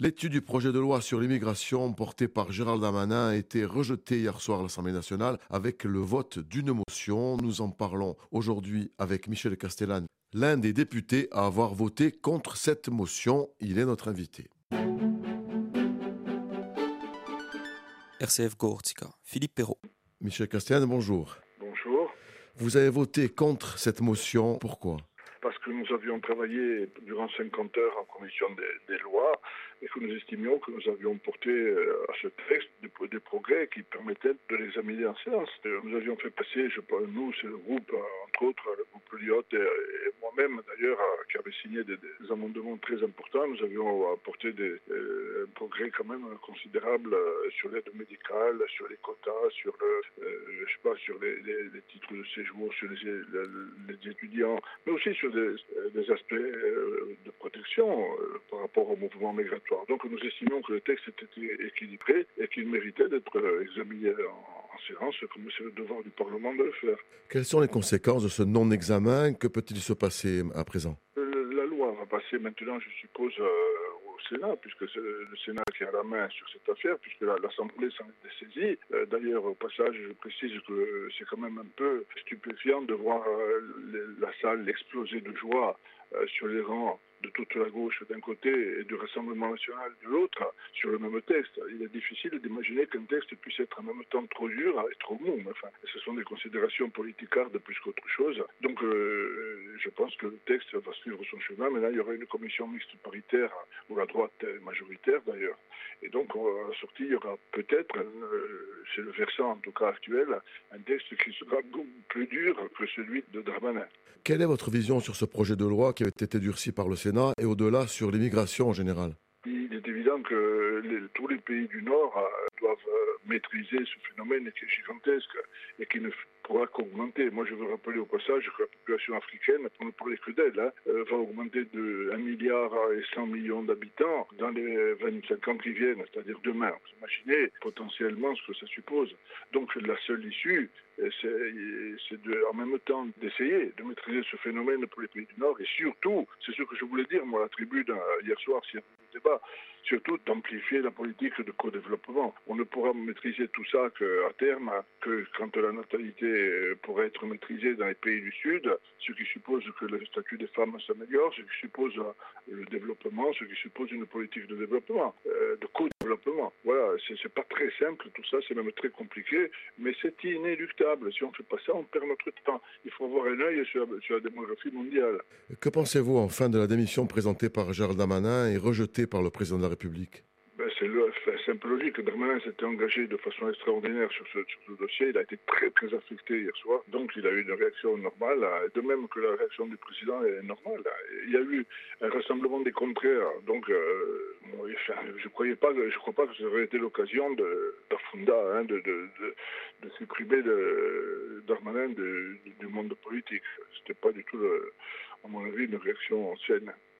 L'étude du projet de loi sur l'immigration porté par Gérald Damanin a été rejetée hier soir à l'Assemblée nationale avec le vote d'une motion. Nous en parlons aujourd'hui avec Michel Castellane, l'un des députés à avoir voté contre cette motion. Il est notre invité. RCF Gortica, Philippe Perrault. Michel Castellane, bonjour. Bonjour. Vous avez voté contre cette motion. Pourquoi? Parce que nous avions travaillé durant 50 heures en commission des, lois et que nous estimions que nous avions porté euh, à ce texte des, des progrès qui permettaient de l'examiner en séance. Nous avions fait passer, je pense, nous, c'est le groupe, entre autres, le groupe Lyotte et, moi-même, d'ailleurs, qui avait signé des, amendements très importants. Nous avions apporté des, euh, un progrès quand même considérable sur l'aide médicale, sur les quotas, sur le, euh, je sais pas, sur les, titres de séjour, sur les, étudiants, mais aussi sur des, aspects euh, de protection par rapport au mouvement migratoire. Donc nous estimions que le texte était équilibré et qu'il méritait d'être examiné en, en séance, comme c'est le devoir du Parlement de le faire. Quelles sont les conséquences de ce non-examen? Que peut-il se passer à présent? La loi va passer maintenant, je suppose, euh, au Sénat, puisque c'est le Sénat qui a la main sur cette affaire, puisque l'Assemblée s'en est saisie. Euh, D'ailleurs, au passage, je précise que c'est quand même un peu stupéfiant de voir euh, la salle exploser de joie euh, sur les rangs de toute la gauche d'un côté et du Rassemblement national de l'autre sur le même texte. Il est difficile d'imaginer qu'un texte puisse être en même temps trop dur et trop mou. Enfin, ce sont des considérations politicardes plus qu'autre chose. Donc, euh, je pense que le texte va suivre son chemin. Maintenant, il y aura une commission mixte paritaire où la droite majoritaire d'ailleurs. Et donc, à la sortie, il y aura peut-être, euh, c'est le versant en tout cas actuel, un texte qui sera plus dur que celui de Darmanin. Quelle est votre vision sur ce projet de loi qui avait été durci par le Sénat et au-delà sur l'immigration en général? Que les, tous les pays du Nord euh, doivent euh, maîtriser ce phénomène qui est gigantesque et qui ne pourra qu'augmenter. Moi, je veux rappeler au passage que la population africaine, pour ne parler que d'elle, hein, euh, va augmenter de 1 milliard et 100 millions d'habitants dans les 25 ans qui viennent, c'est-à-dire demain. Vous imaginez potentiellement ce que ça suppose. Donc, la seule issue, c'est en même temps d'essayer de maîtriser ce phénomène pour les pays du Nord et surtout, c'est ce que je voulais dire, moi, à la tribune hier soir, un débat, surtout d'amplifier la politique de co-développement. On ne pourra maîtriser tout ça qu'à terme, que quand la natalité pourrait être maîtrisée dans les pays du Sud, ce qui suppose que le statut des femmes s'améliore, ce qui suppose le développement, ce qui suppose une politique de développement, euh, de co-développement. Voilà, c'est pas très simple tout ça, c'est même très compliqué, mais c'est inéluctable. Si on ne fait pas ça, on perd notre temps. Il faut avoir un œil sur, sur la démographie mondiale. Que pensez-vous enfin de la démission présentée par Gérald Damanin et rejetée par le président de la République ben c'est le simple logique. Darmanin s'était engagé de façon extraordinaire sur ce, dossier. Il a été très très affecté hier soir. Donc il a eu une réaction normale, de même que la réaction du président est normale. Il y a eu un rassemblement des contraires. Donc euh, je je crois pas que ça aurait été l'occasion de hein, de, supprimer Darmanin du monde politique. C'était pas du tout, à mon avis, une réaction saine.